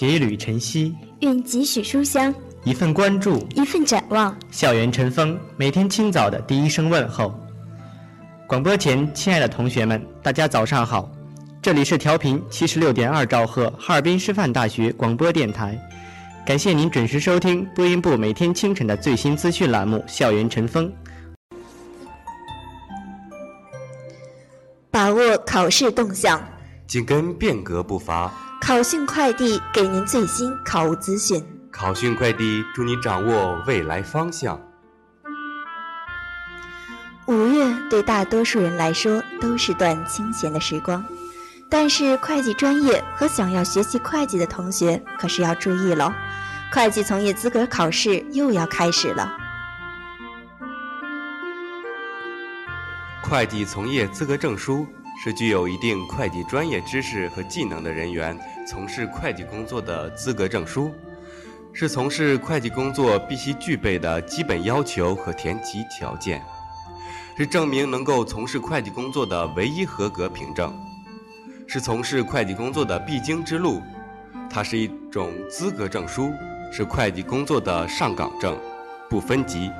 携旅晨曦，愿几许书香，一份关注，一份展望。校园晨风，每天清早的第一声问候。广播前，亲爱的同学们，大家早上好，这里是调频七十六点二兆赫哈尔滨师范大学广播电台，感谢您准时收听播音部每天清晨的最新资讯栏目《校园晨风》。把握考试动向，紧跟变革步伐。考讯快递给您最新考务资讯。考讯快递祝你掌握未来方向。五月对大多数人来说都是段清闲的时光，但是会计专业和想要学习会计的同学可是要注意喽，会计从业资格考试又要开始了。会计从业资格证书是具有一定会计专业知识和技能的人员从事会计工作的资格证书，是从事会计工作必须具备的基本要求和前提条件，是证明能够从事会计工作的唯一合格凭证，是从事会计工作的必经之路。它是一种资格证书，是会计工作的上岗证，不分级。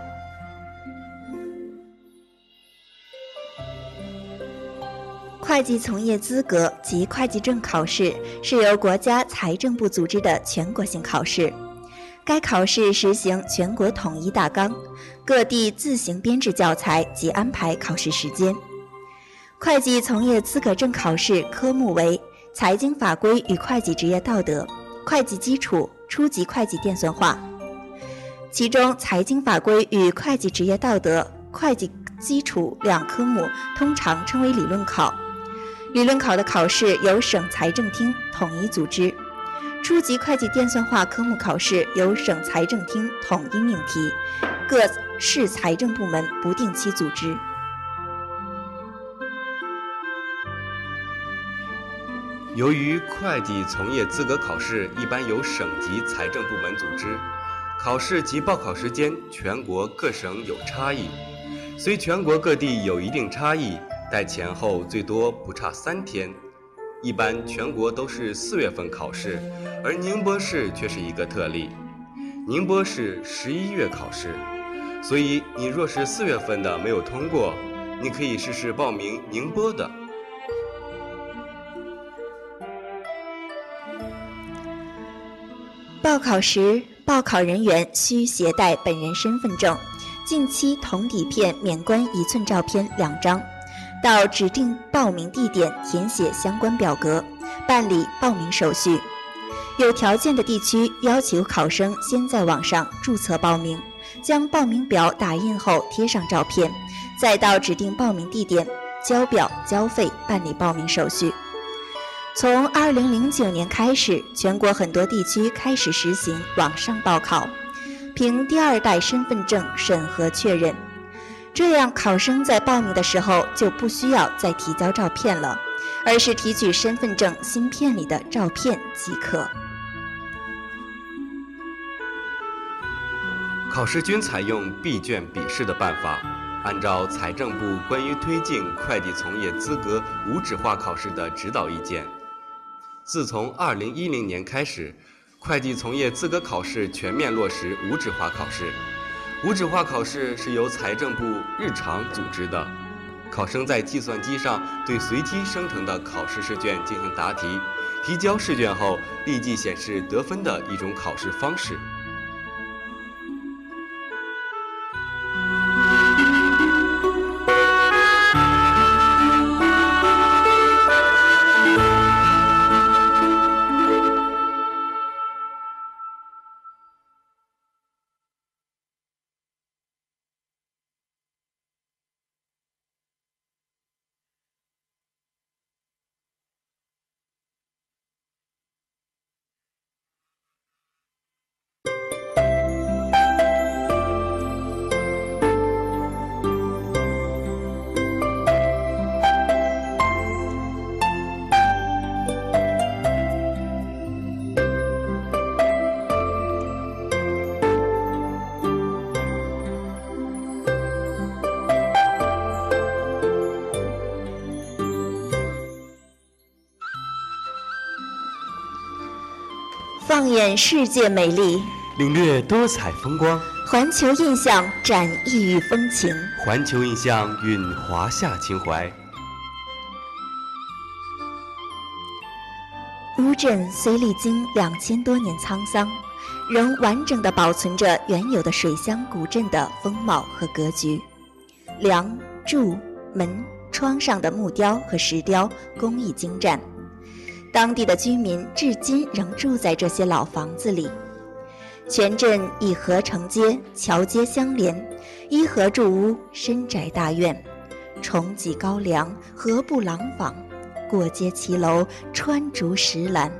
会计从业资格及会计证考试是由国家财政部组织的全国性考试，该考试实行全国统一大纲，各地自行编制教材及安排考试时间。会计从业资格证考试科目为财经法规与会计职业道德、会计基础、初级会计电算化。其中，财经法规与会计职业道德、会计基础两科目通常称为理论考。理论考的考试由省财政厅统一组织，初级会计电算化科目考试由省财政厅统一命题，各市财政部门不定期组织。由于会计从业资格考试一般由省级财政部门组织，考试及报考时间全国各省有差异，虽全国各地有一定差异。待前后最多不差三天，一般全国都是四月份考试，而宁波市却是一个特例。宁波市十一月考试，所以你若是四月份的没有通过，你可以试试报名宁波的。报考时，报考人员需携带本人身份证、近期同底片免冠一寸照片两张。到指定报名地点填写相关表格，办理报名手续。有条件的地区要求考生先在网上注册报名，将报名表打印后贴上照片，再到指定报名地点交表交费办理报名手续。从二零零九年开始，全国很多地区开始实行网上报考，凭第二代身份证审核确认。这样，考生在报名的时候就不需要再提交照片了，而是提取身份证芯片里的照片即可。考试均采用闭卷笔试的办法。按照财政部关于推进会计从业资格无纸化考试的指导意见，自从2010年开始，会计从业资格考试全面落实无纸化考试。无纸化考试是由财政部日常组织的，考生在计算机上对随机生成的考试试卷进行答题，提交试卷后立即显示得分的一种考试方式。放眼世界美丽，领略多彩风光。环球印象展异域风情，环球印象蕴华夏情怀。乌镇虽历经两千多年沧桑，仍完整的保存着原有的水乡古镇的风貌和格局。梁、柱、门、窗上的木雕和石雕工艺精湛。当地的居民至今仍住在这些老房子里。全镇以河城街、桥街相连，依河筑屋，深宅大院，重脊高梁，河布廊坊，过街骑楼，穿竹石栏，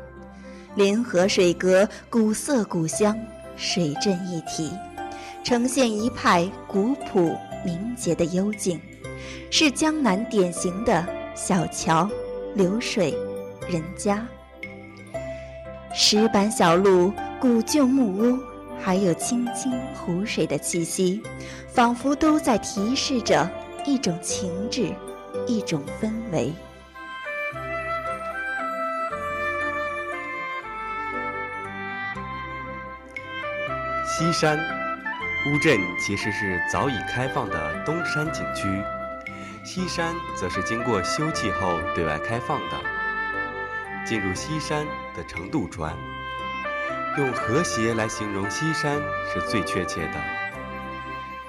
临河水阁，古色古香，水镇一体，呈现一派古朴明洁的幽静，是江南典型的小桥流水。人家，石板小路、古旧木屋，还有清清湖水的气息，仿佛都在提示着一种情致，一种氛围。西山乌镇其实是早已开放的东山景区，西山则是经过修葺后对外开放的。进入西山的程度船，用和谐来形容西山是最确切的。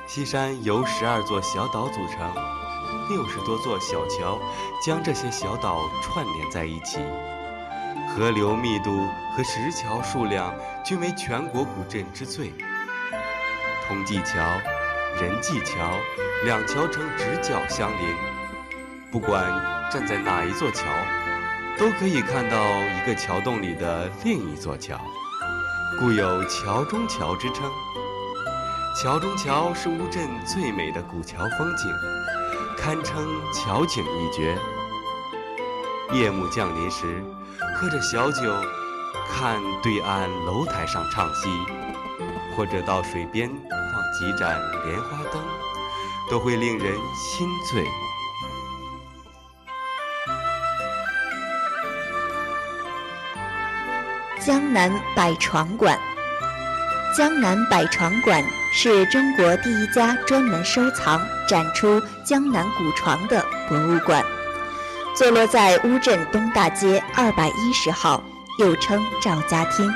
西山由十二座小岛组成，六十多座小桥将这些小岛串联在一起，河流密度和石桥数量均为全国古镇之最。通济桥、仁济桥两桥呈直角相邻，不管站在哪一座桥。都可以看到一个桥洞里的另一座桥，故有“桥中桥”之称。桥中桥是乌镇最美的古桥风景，堪称桥景一绝。夜幕降临时，喝着小酒，看对岸楼台上唱戏，或者到水边放几盏莲花灯，都会令人心醉。江南百床馆，江南百床馆是中国第一家专门收藏、展出江南古床的博物馆，坐落在乌镇东大街二百一十号，又称赵家厅，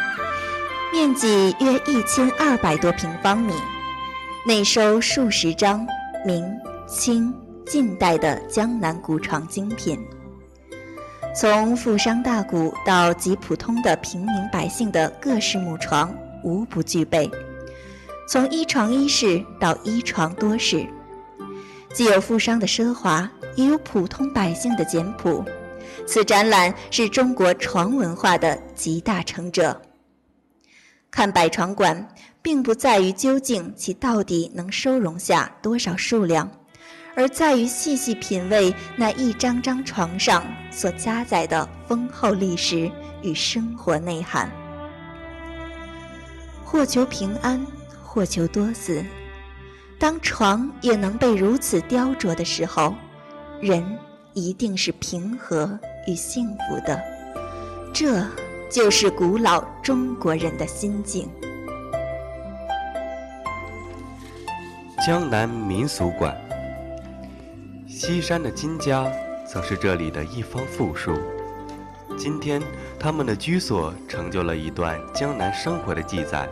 面积约一千二百多平方米，内收数十张明、清、近代的江南古床精品。从富商大贾到极普通的平民百姓的各式木床无不具备，从一床一室到一床多室，既有富商的奢华，也有普通百姓的简朴。此展览是中国床文化的集大成者。看百床馆，并不在于究竟其到底能收容下多少数量。而在于细细品味那一张张床上所加载的丰厚历史与生活内涵。或求平安，或求多死。当床也能被如此雕琢的时候，人一定是平和与幸福的。这就是古老中国人的心境。江南民俗馆，西山的金家曾是这里的一方富庶。今天，他们的居所成就了一段江南生活的记载。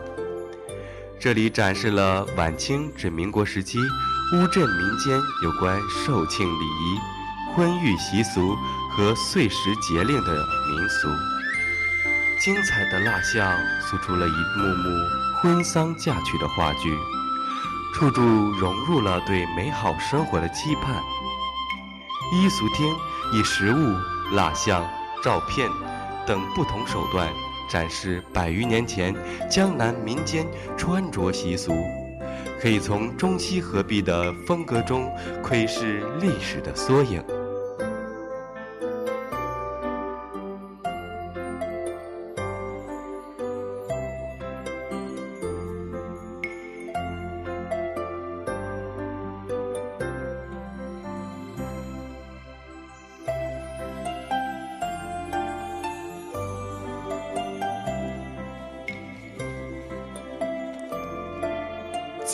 这里展示了晚清至民国时期乌镇民间有关寿庆礼仪、婚育习俗和岁时节令的民俗。精彩的蜡像塑出了一幕幕婚丧嫁娶的话剧，处处融入了对美好生活的期盼。衣俗厅以实物、蜡像。照片等不同手段展示百余年前江南民间穿着习俗，可以从中西合璧的风格中窥视历史的缩影。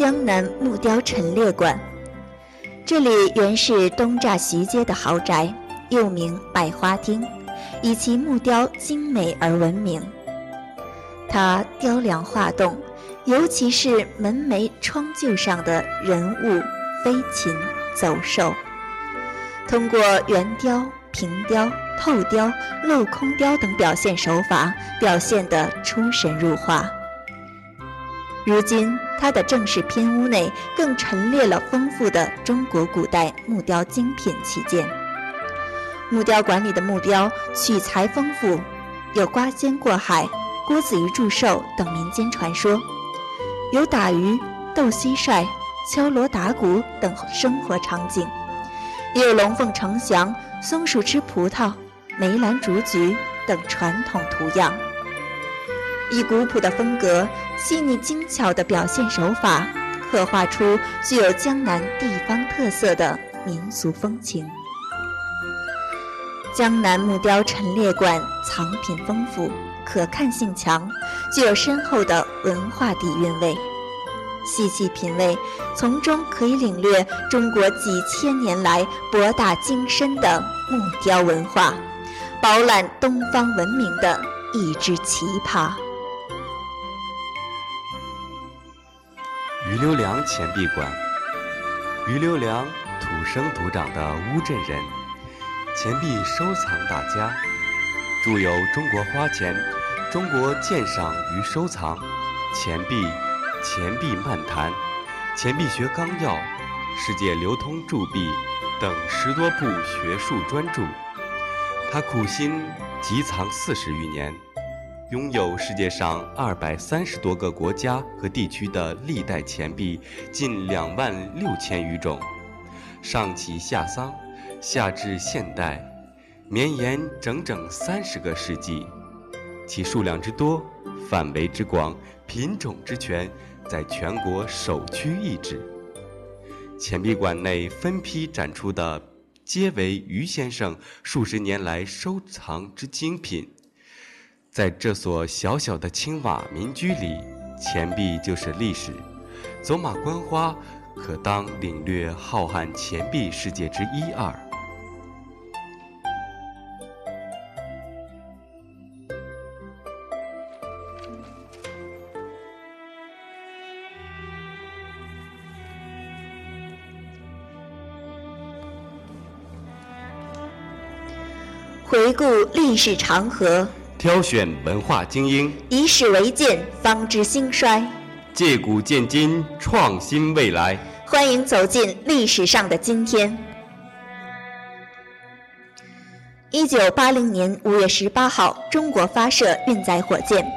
江南木雕陈列馆，这里原是东栅徐街的豪宅，又名百花厅，以其木雕精美而闻名。它雕梁画栋，尤其是门楣、窗柩上的人物、飞禽、走兽，通过圆雕、平雕、透雕、镂空雕等表现手法，表现得出神入化。如今，它的正式偏屋内更陈列了丰富的中国古代木雕精品器件。木雕馆里的木雕取材丰富，有刮尖过海、郭子仪祝寿等民间传说，有打鱼、斗蟋蟀、敲锣打鼓等生活场景，也有龙凤呈祥、松鼠吃葡萄、梅兰竹菊等传统图样。以古朴的风格、细腻精巧的表现手法，刻画出具有江南地方特色的民俗风情。江南木雕陈列馆藏品丰富，可看性强，具有深厚的文化底蕴味。细细品味，从中可以领略中国几千年来博大精深的木雕文化，饱览东方文明的一支奇葩。留良钱币馆。余留良，土生土长的乌镇人，钱币收藏大家，著有《中国花钱》《中国鉴赏与收藏》《钱币》《钱币漫谈》《钱币学纲要》《世界流通铸币》等十多部学术专著。他苦心集藏四十余年。拥有世界上二百三十多个国家和地区的历代钱币近两万六千余种，上起下桑，下至现代，绵延整整三十个世纪。其数量之多、范围之广、品种之全，在全国首屈一指。钱币馆内分批展出的，皆为余先生数十年来收藏之精品。在这所小小的青瓦民居里，钱币就是历史。走马观花，可当领略浩瀚钱币世界之一二。回顾历史长河。挑选文化精英，以史为鉴，方知兴衰；借古鉴今，创新未来。欢迎走进历史上的今天。一九八零年五月十八号，中国发射运载火箭。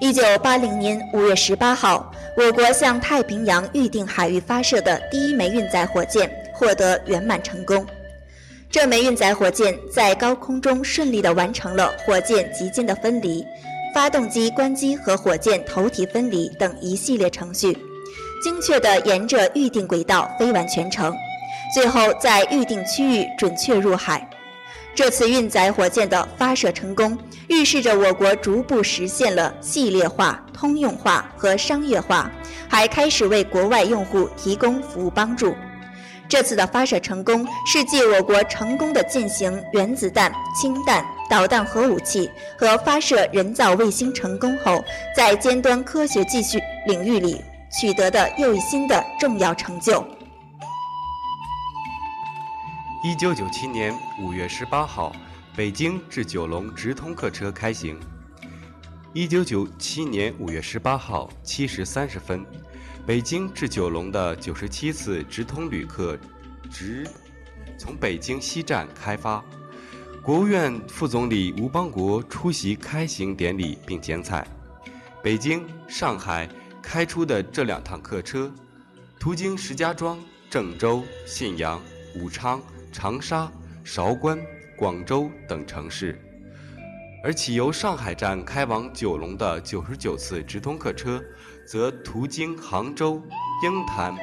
一九八零年五月十八号，我国向太平洋预定海域发射的第一枚运载火箭获得圆满成功。这枚运载火箭在高空中顺利地完成了火箭及间的分离，发动机关机和火箭头体分离等一系列程序，精确地沿着预定轨道飞完全程，最后在预定区域准确入海。这次运载火箭的发射成功，预示着我国逐步实现了系列化、通用化和商业化，还开始为国外用户提供服务帮助。这次的发射成功，是继我国成功的进行原子弹、氢弹、导弹核武器和发射人造卫星成功后，在尖端科学技术领域里取得的又一新的重要成就。一九九七年五月十八号，北京至九龙直通客车开行。一九九七年五月十八号七时三十分，北京至九龙的九十七次直通旅客直从北京西站开发。国务院副总理吴邦国出席开行典礼并剪彩。北京、上海开出的这两趟客车，途经石家庄、郑州、信阳、武昌。长沙、韶关、广州等城市，而起由上海站开往九龙的九十九次直通客车，则途经杭州、鹰潭、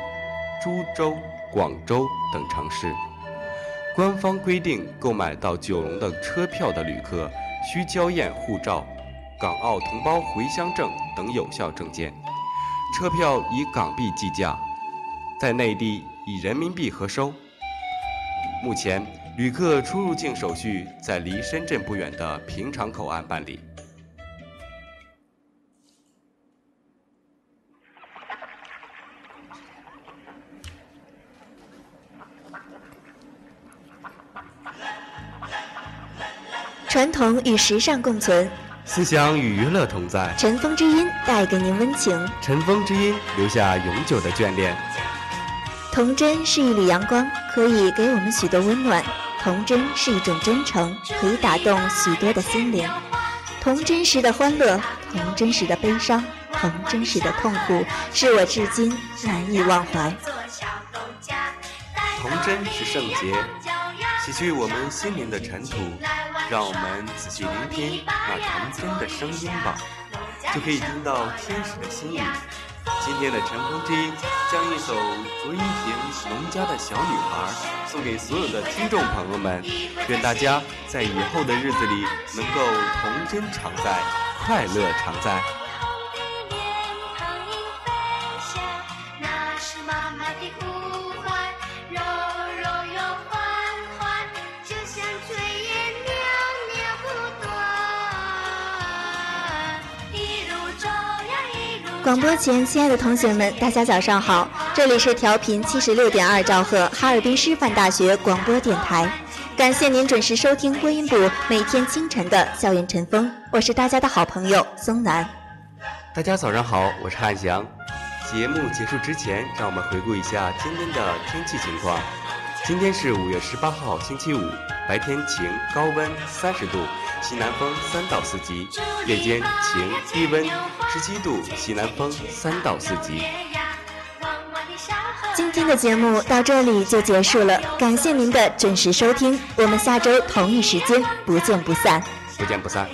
株洲、广州等城市。官方规定，购买到九龙的车票的旅客需交验护照、港澳同胞回乡证等有效证件，车票以港币计价，在内地以人民币核收。目前，旅客出入境手续在离深圳不远的平常口岸办理。传统与时尚共存，思想与娱乐同在。尘封之音带给您温情，尘封之音留下永久的眷恋。童真是一缕阳光，可以给我们许多温暖；童真是一种真诚，可以打动许多的心灵。童真时的欢乐，童真时的悲伤，童真时的痛苦，是我至今难以忘怀。童真是圣洁，洗去我们心灵的尘土，让我们仔细聆听那童真的声音吧，就可以听到天使的心语。今天的晨风之音将一首卓依婷《农家的小女孩》送给所有的听众朋友们，愿大家在以后的日子里能够童真常在，快乐常在。广播前，亲爱的同学们，大家早上好！这里是调频七十六点二兆赫哈尔滨师范大学广播电台，感谢您准时收听播音部每天清晨的校园晨风，我是大家的好朋友松南。大家早上好，我是汉翔。节目结束之前，让我们回顾一下今天的天气情况。今天是五月十八号，星期五，白天晴，高温三十度。西南风三到四级，夜间晴，低温十七度，西南风三到四级。今天的节目到这里就结束了，感谢您的准时收听，我们下周同一时间不见不散。不见不散。